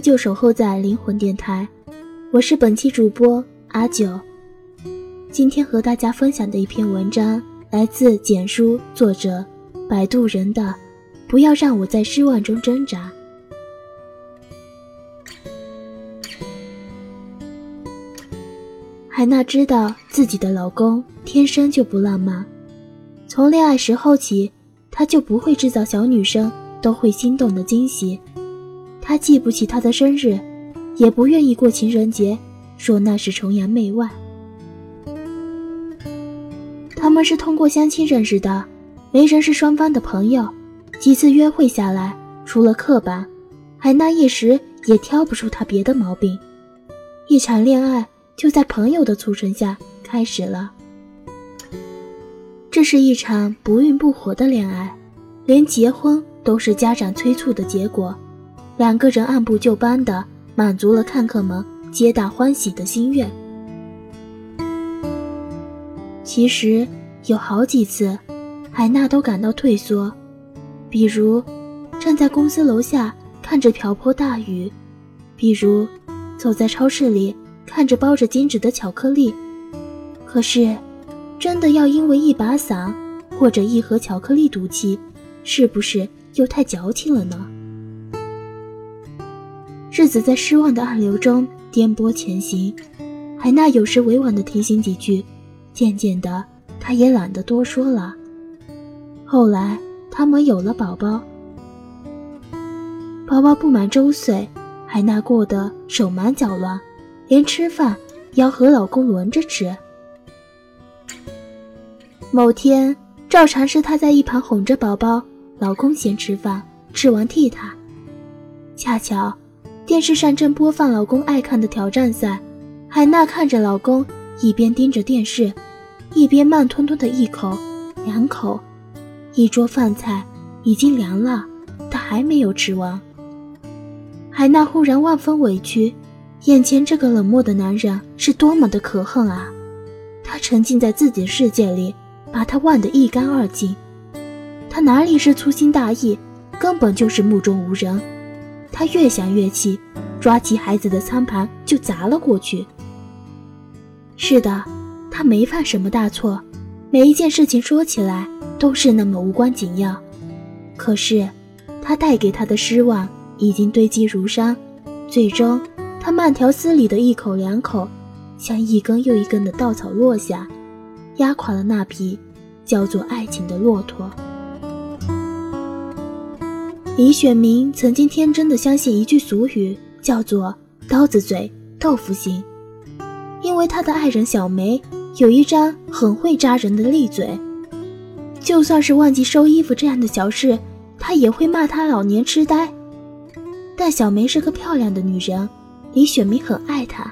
依旧守候在灵魂电台，我是本期主播阿九。今天和大家分享的一篇文章来自简书作者摆渡人的《不要让我在失望中挣扎》。海娜知道自己的老公天生就不浪漫，从恋爱时候起，他就不会制造小女生都会心动的惊喜。他记不起他的生日，也不愿意过情人节，说那是崇洋媚外。他们是通过相亲认识的，没人是双方的朋友。几次约会下来，除了刻板，海娜一时也挑不出他别的毛病。一场恋爱就在朋友的促成下开始了。这是一场不孕不火的恋爱，连结婚都是家长催促的结果。两个人按部就班的满足了看客们皆大欢喜的心愿。其实有好几次，海娜都感到退缩，比如站在公司楼下看着瓢泼大雨，比如走在超市里看着包着金纸的巧克力。可是，真的要因为一把伞或者一盒巧克力赌气，是不是又太矫情了呢？日子在失望的暗流中颠簸前行，海娜有时委婉地提醒几句，渐渐的，她也懒得多说了。后来，他们有了宝宝，宝宝不满周岁，海娜过得手忙脚乱，连吃饭要和老公轮着吃。某天，照常是她在一旁哄着宝宝，老公先吃饭，吃完替她。恰巧。电视上正播放老公爱看的挑战赛，海娜看着老公一边盯着电视，一边慢吞吞的一口两口，一桌饭菜已经凉了，她还没有吃完。海娜忽然万分委屈，眼前这个冷漠的男人是多么的可恨啊！他沉浸在自己的世界里，把他忘得一干二净。他哪里是粗心大意，根本就是目中无人。他越想越气，抓起孩子的餐盘就砸了过去。是的，他没犯什么大错，每一件事情说起来都是那么无关紧要。可是，他带给他的失望已经堆积如山，最终，他慢条斯理的一口两口，像一根又一根的稻草落下，压垮了那匹叫做爱情的骆驼。李雪明曾经天真的相信一句俗语，叫做“刀子嘴豆腐心”，因为他的爱人小梅有一张很会扎人的利嘴，就算是忘记收衣服这样的小事，他也会骂他老年痴呆。但小梅是个漂亮的女人，李雪明很爱她，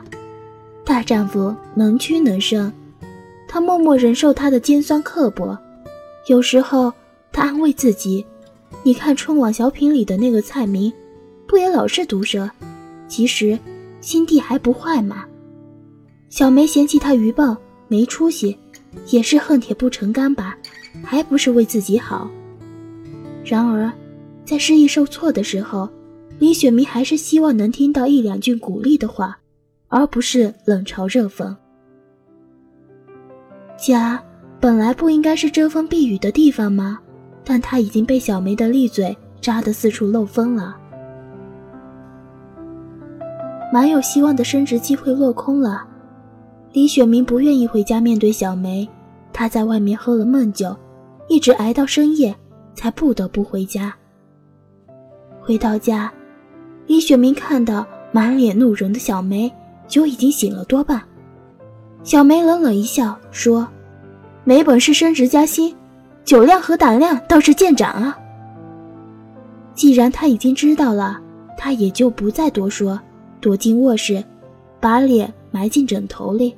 大丈夫能屈能伸，他默默忍受她的尖酸刻薄，有时候他安慰自己。你看春晚小品里的那个蔡明，不也老是毒舌？其实心地还不坏嘛。小梅嫌弃他愚笨没出息，也是恨铁不成钢吧？还不是为自己好。然而，在失意受挫的时候，李雪明还是希望能听到一两句鼓励的话，而不是冷嘲热讽。家本来不应该是遮风避雨的地方吗？但他已经被小梅的利嘴扎得四处漏风了，蛮有希望的升职机会落空了。李雪明不愿意回家面对小梅，他在外面喝了闷酒，一直挨到深夜才不得不回家。回到家，李雪明看到满脸怒容的小梅，酒已经醒了多半。小梅冷冷一笑说：“没本事升职加薪。”酒量和胆量倒是见长啊！既然他已经知道了，他也就不再多说，躲进卧室，把脸埋进枕头里。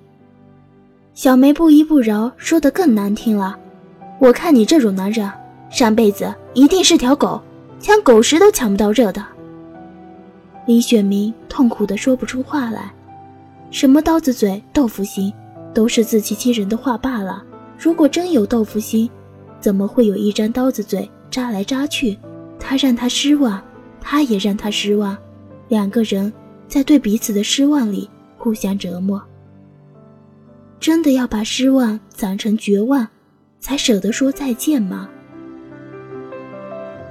小梅不依不饶，说的更难听了：“我看你这种男人，上辈子一定是条狗，抢狗食都抢不到热的。”李雪明痛苦的说不出话来，什么刀子嘴豆腐心，都是自欺欺人的话罢了。如果真有豆腐心，怎么会有一张刀子嘴扎来扎去？他让他失望，他也让他失望。两个人在对彼此的失望里互相折磨。真的要把失望攒成绝望，才舍得说再见吗？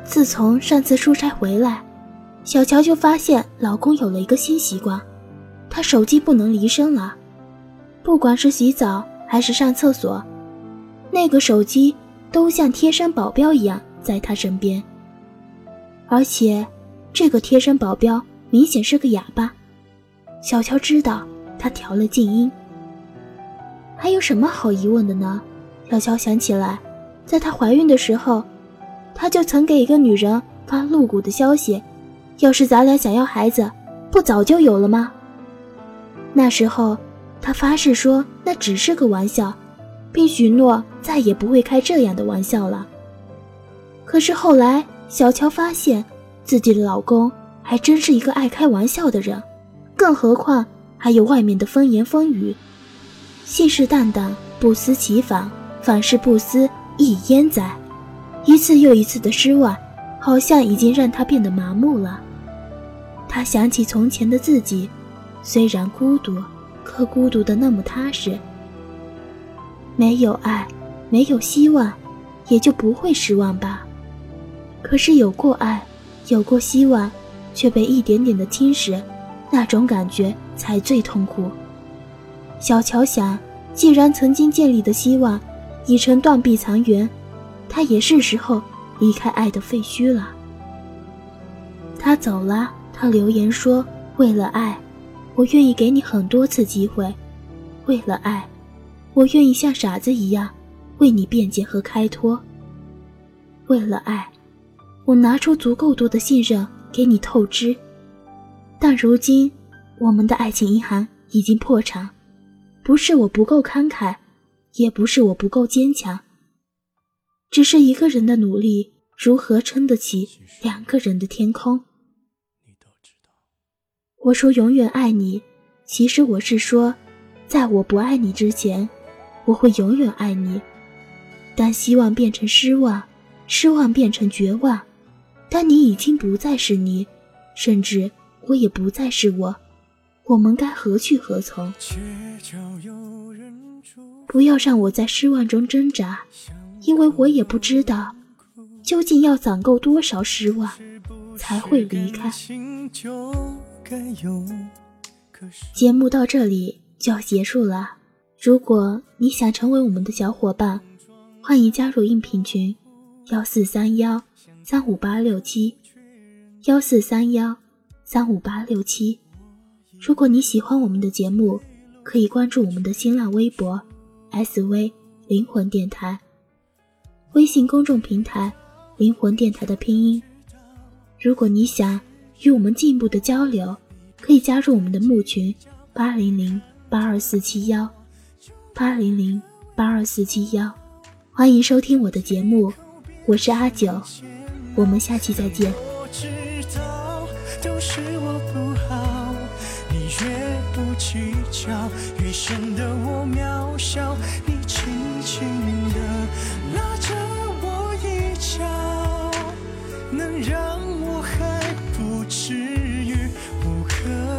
自从上次出差回来，小乔就发现老公有了一个新习惯，他手机不能离身了，不管是洗澡还是上厕所，那个手机都像贴身保镖一样在他身边。而且，这个贴身保镖明显是个哑巴。小乔知道他调了静音。还有什么好疑问的呢？小乔想起来，在她怀孕的时候。他就曾给一个女人发露骨的消息：“要是咱俩想要孩子，不早就有了吗？”那时候，他发誓说那只是个玩笑，并许诺再也不会开这样的玩笑了。可是后来，小乔发现自己的老公还真是一个爱开玩笑的人，更何况还有外面的风言风语，信誓旦旦，不思其反，反是不思亦焉哉？一次又一次的失望，好像已经让他变得麻木了。他想起从前的自己，虽然孤独，可孤独的那么踏实。没有爱，没有希望，也就不会失望吧。可是有过爱，有过希望，却被一点点的侵蚀，那种感觉才最痛苦。小乔想，既然曾经建立的希望，已成断壁残垣。他也是时候离开爱的废墟了。他走了，他留言说：“为了爱，我愿意给你很多次机会；为了爱，我愿意像傻子一样为你辩解和开脱；为了爱，我拿出足够多的信任给你透支。但如今，我们的爱情银行已经破产，不是我不够慷慨，也不是我不够坚强。”只是一个人的努力，如何撑得起两个人的天空？我说永远爱你，其实我是说，在我不爱你之前，我会永远爱你。当希望变成失望，失望变成绝望，当你已经不再是你，甚至我也不再是我，我们该何去何从？不要让我在失望中挣扎。因为我也不知道，究竟要攒够多少失望，才会离开。节目到这里就要结束了。如果你想成为我们的小伙伴，欢迎加入应聘群：幺四三幺三五八六七，幺四三幺三五八六七。如果你喜欢我们的节目，可以关注我们的新浪微博 “SV 灵魂电台”。微信公众平台“灵魂电台”的拼音。如果你想与我们进一步的交流，可以加入我们的木群：八零零八二四七幺八零零八二四七幺欢迎收听我的节目我是阿九我们下期再见。我知道都是我不好你越不计较越显得我渺小你轻轻的拉着我衣角能让我还不至于不可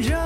热。